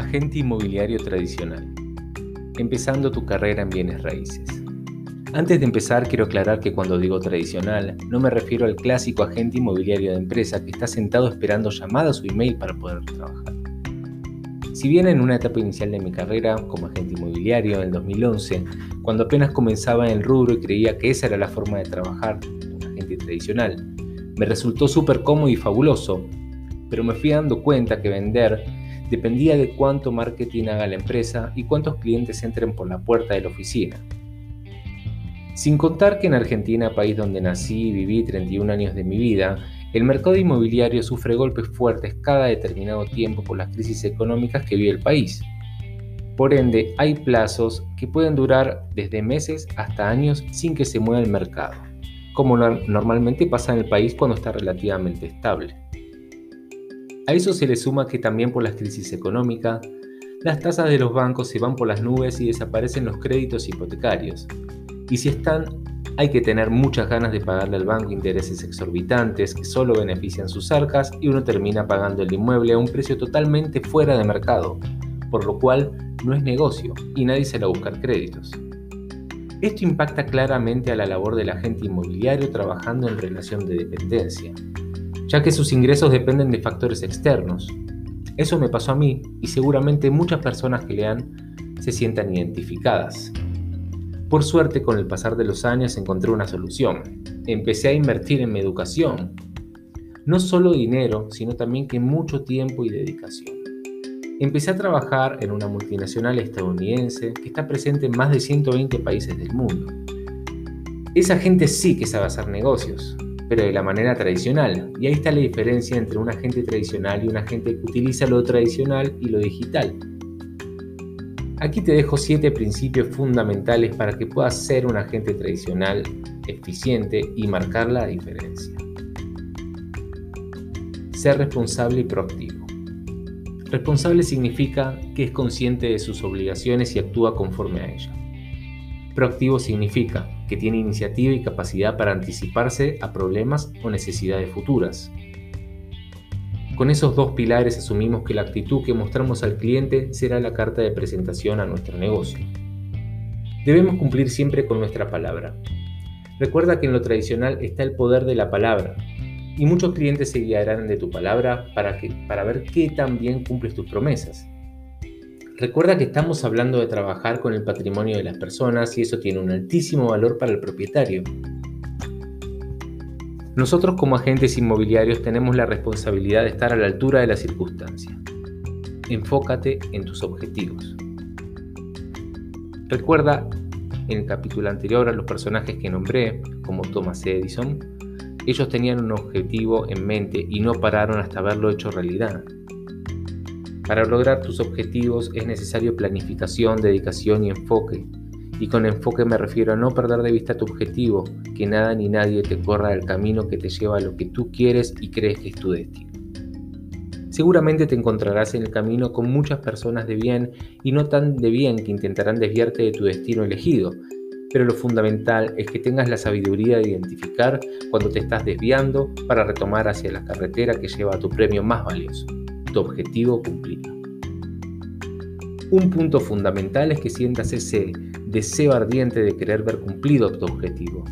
Agente inmobiliario tradicional. Empezando tu carrera en bienes raíces. Antes de empezar, quiero aclarar que cuando digo tradicional, no me refiero al clásico agente inmobiliario de empresa que está sentado esperando llamadas o email para poder trabajar. Si bien en una etapa inicial de mi carrera como agente inmobiliario en el 2011, cuando apenas comenzaba en el rubro y creía que esa era la forma de trabajar, un agente tradicional, me resultó súper cómodo y fabuloso, pero me fui dando cuenta que vender dependía de cuánto marketing haga la empresa y cuántos clientes entren por la puerta de la oficina. Sin contar que en Argentina, país donde nací y viví 31 años de mi vida, el mercado inmobiliario sufre golpes fuertes cada determinado tiempo por las crisis económicas que vive el país. Por ende, hay plazos que pueden durar desde meses hasta años sin que se mueva el mercado, como normalmente pasa en el país cuando está relativamente estable. A eso se le suma que también por las crisis económicas, las tasas de los bancos se van por las nubes y desaparecen los créditos hipotecarios. Y si están, hay que tener muchas ganas de pagarle al banco intereses exorbitantes que solo benefician sus arcas y uno termina pagando el inmueble a un precio totalmente fuera de mercado, por lo cual no es negocio y nadie se a buscar créditos. Esto impacta claramente a la labor del agente inmobiliario trabajando en relación de dependencia, ya que sus ingresos dependen de factores externos. Eso me pasó a mí y seguramente muchas personas que lean se sientan identificadas. Por suerte, con el pasar de los años encontré una solución. Empecé a invertir en mi educación. No solo dinero, sino también que mucho tiempo y dedicación. Empecé a trabajar en una multinacional estadounidense que está presente en más de 120 países del mundo. Esa gente sí que sabe hacer negocios, pero de la manera tradicional. Y ahí está la diferencia entre un agente tradicional y un agente que utiliza lo tradicional y lo digital. Aquí te dejo siete principios fundamentales para que puedas ser un agente tradicional eficiente y marcar la diferencia. Ser responsable y proactivo. Responsable significa que es consciente de sus obligaciones y actúa conforme a ellas. Proactivo significa que tiene iniciativa y capacidad para anticiparse a problemas o necesidades futuras. Con esos dos pilares asumimos que la actitud que mostramos al cliente será la carta de presentación a nuestro negocio. Debemos cumplir siempre con nuestra palabra. Recuerda que en lo tradicional está el poder de la palabra y muchos clientes se guiarán de tu palabra para, que, para ver qué tan bien cumples tus promesas. Recuerda que estamos hablando de trabajar con el patrimonio de las personas y eso tiene un altísimo valor para el propietario. Nosotros como agentes inmobiliarios tenemos la responsabilidad de estar a la altura de las circunstancias. Enfócate en tus objetivos. Recuerda en el capítulo anterior a los personajes que nombré, como Thomas Edison, ellos tenían un objetivo en mente y no pararon hasta verlo hecho realidad. Para lograr tus objetivos es necesario planificación, dedicación y enfoque. Y con enfoque me refiero a no perder de vista tu objetivo, que nada ni nadie te corra del camino que te lleva a lo que tú quieres y crees que es tu destino. Seguramente te encontrarás en el camino con muchas personas de bien y no tan de bien que intentarán desviarte de tu destino elegido, pero lo fundamental es que tengas la sabiduría de identificar cuando te estás desviando para retomar hacia la carretera que lleva a tu premio más valioso tu objetivo cumplido. Un punto fundamental es que sientas ese deseo ardiente de querer ver cumplido tu objetivo.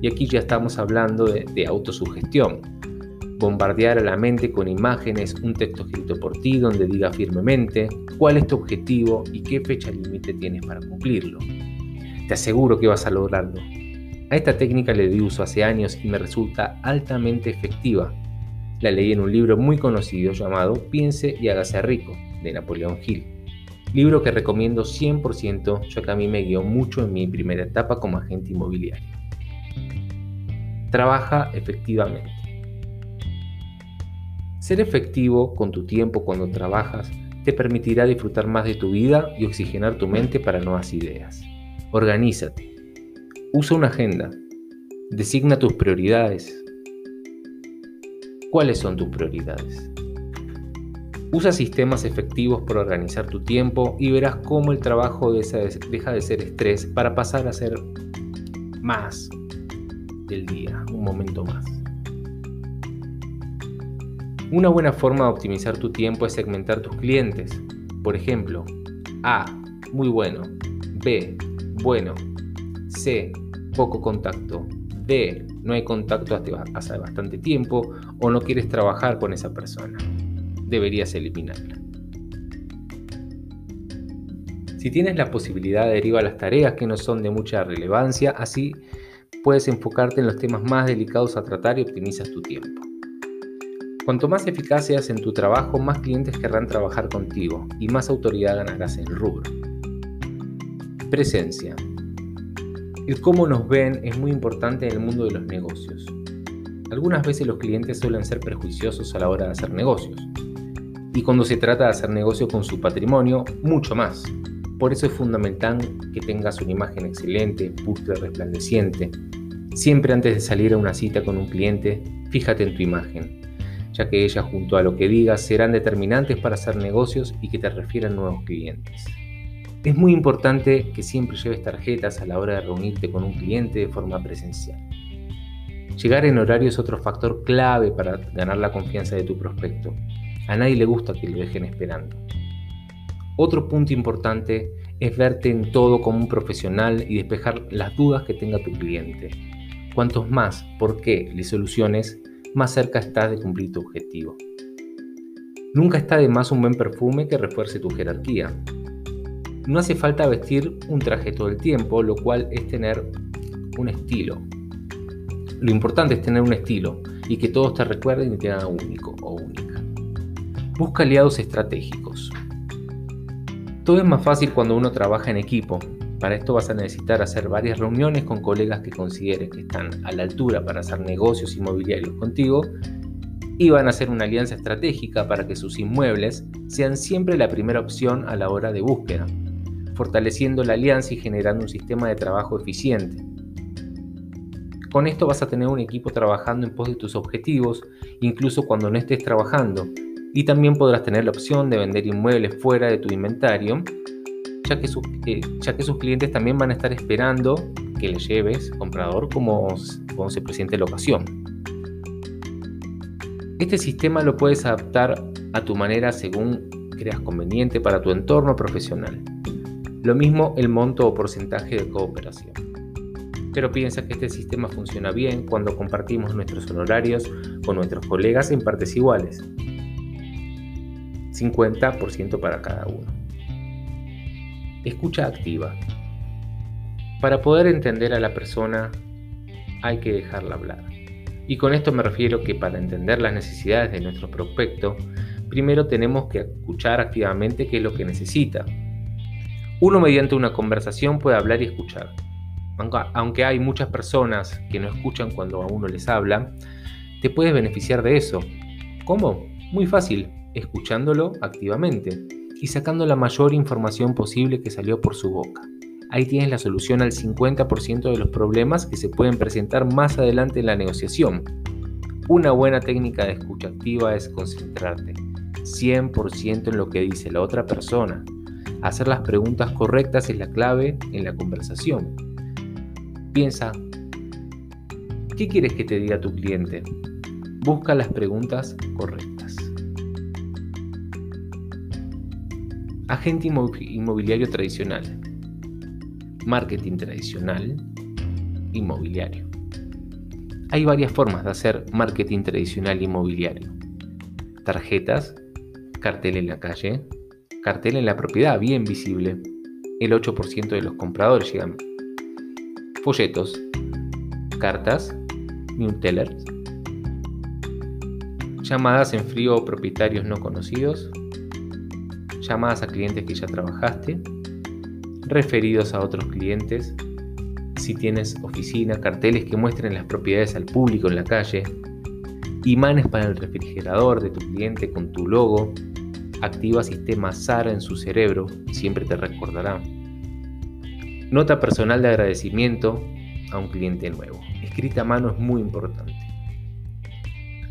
Y aquí ya estamos hablando de, de autosugestión. Bombardear a la mente con imágenes, un texto escrito por ti donde diga firmemente cuál es tu objetivo y qué fecha límite tienes para cumplirlo. Te aseguro que vas a lograrlo. A esta técnica le di uso hace años y me resulta altamente efectiva la leí en un libro muy conocido llamado Piense y hágase rico, de Napoleón Hill. Libro que recomiendo 100% ya que a mí me guió mucho en mi primera etapa como agente inmobiliario. Trabaja efectivamente. Ser efectivo con tu tiempo cuando trabajas te permitirá disfrutar más de tu vida y oxigenar tu mente para nuevas ideas. Organízate. Usa una agenda. Designa tus prioridades. ¿Cuáles son tus prioridades? Usa sistemas efectivos para organizar tu tiempo y verás cómo el trabajo deja de ser estrés para pasar a ser más del día, un momento más. Una buena forma de optimizar tu tiempo es segmentar tus clientes. Por ejemplo, A, muy bueno. B, bueno. C, poco contacto. D, no hay contacto hace bastante tiempo o no quieres trabajar con esa persona. Deberías eliminarla. Si tienes la posibilidad, deriva las tareas que no son de mucha relevancia, así puedes enfocarte en los temas más delicados a tratar y optimizas tu tiempo. Cuanto más eficaz seas en tu trabajo, más clientes querrán trabajar contigo y más autoridad ganarás en el rubro. Presencia. El cómo nos ven es muy importante en el mundo de los negocios. Algunas veces los clientes suelen ser prejuiciosos a la hora de hacer negocios. Y cuando se trata de hacer negocio con su patrimonio, mucho más. Por eso es fundamental que tengas una imagen excelente, pulcra, resplandeciente. Siempre antes de salir a una cita con un cliente, fíjate en tu imagen ya que ellas junto a lo que digas serán determinantes para hacer negocios y que te refieran nuevos clientes. Es muy importante que siempre lleves tarjetas a la hora de reunirte con un cliente de forma presencial. Llegar en horario es otro factor clave para ganar la confianza de tu prospecto. A nadie le gusta que lo dejen esperando. Otro punto importante es verte en todo como un profesional y despejar las dudas que tenga tu cliente. Cuantos más por qué le soluciones, más cerca estás de cumplir tu objetivo. Nunca está de más un buen perfume que refuerce tu jerarquía. No hace falta vestir un traje todo el tiempo, lo cual es tener un estilo. Lo importante es tener un estilo y que todos te recuerden y te hagan único o única. Busca aliados estratégicos. Todo es más fácil cuando uno trabaja en equipo, para esto vas a necesitar hacer varias reuniones con colegas que consideres que están a la altura para hacer negocios inmobiliarios contigo y van a hacer una alianza estratégica para que sus inmuebles sean siempre la primera opción a la hora de búsqueda, fortaleciendo la alianza y generando un sistema de trabajo eficiente. Con esto vas a tener un equipo trabajando en pos de tus objetivos, incluso cuando no estés trabajando, y también podrás tener la opción de vender inmuebles fuera de tu inventario ya que, sus, sus clientes también van a estar esperando que le lleves, comprador, como, como se presente la ocasión. Este sistema lo puedes adaptar a tu manera según creas conveniente para tu entorno profesional. Lo mismo el monto o porcentaje de cooperación. Pero piensa que este sistema funciona bien cuando compartimos nuestros honorarios con nuestros colegas en partes iguales. 50% para cada uno. Escucha activa. Para poder entender a la persona hay que dejarla hablar. Y con esto me refiero que para entender las necesidades de nuestro prospecto, primero tenemos que escuchar activamente qué es lo que necesita. Uno mediante una conversación puede hablar y escuchar. Aunque hay muchas personas que no escuchan cuando a uno les habla, te puedes beneficiar de eso. ¿Cómo? Muy fácil, escuchándolo activamente y sacando la mayor información posible que salió por su boca. Ahí tienes la solución al 50% de los problemas que se pueden presentar más adelante en la negociación. Una buena técnica de escucha activa es concentrarte 100% en lo que dice la otra persona. Hacer las preguntas correctas es la clave en la conversación. Piensa, ¿qué quieres que te diga tu cliente? Busca las preguntas correctas. Agente inmobiliario tradicional. Marketing tradicional. Inmobiliario. Hay varias formas de hacer marketing tradicional inmobiliario. Tarjetas, cartel en la calle, cartel en la propiedad bien visible. El 8% de los compradores llegan. Folletos, cartas, newsletters, llamadas en frío o propietarios no conocidos, llamadas a clientes que ya trabajaste, referidos a otros clientes, si tienes oficina, carteles que muestren las propiedades al público en la calle, imanes para el refrigerador de tu cliente con tu logo, activa sistema SAR en su cerebro, siempre te recordará. Nota personal de agradecimiento a un cliente nuevo. Escrita a mano es muy importante.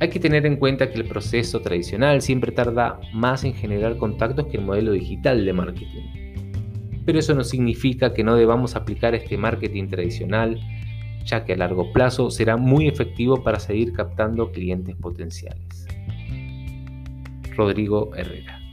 Hay que tener en cuenta que el proceso tradicional siempre tarda más en generar contactos que el modelo digital de marketing. Pero eso no significa que no debamos aplicar este marketing tradicional, ya que a largo plazo será muy efectivo para seguir captando clientes potenciales. Rodrigo Herrera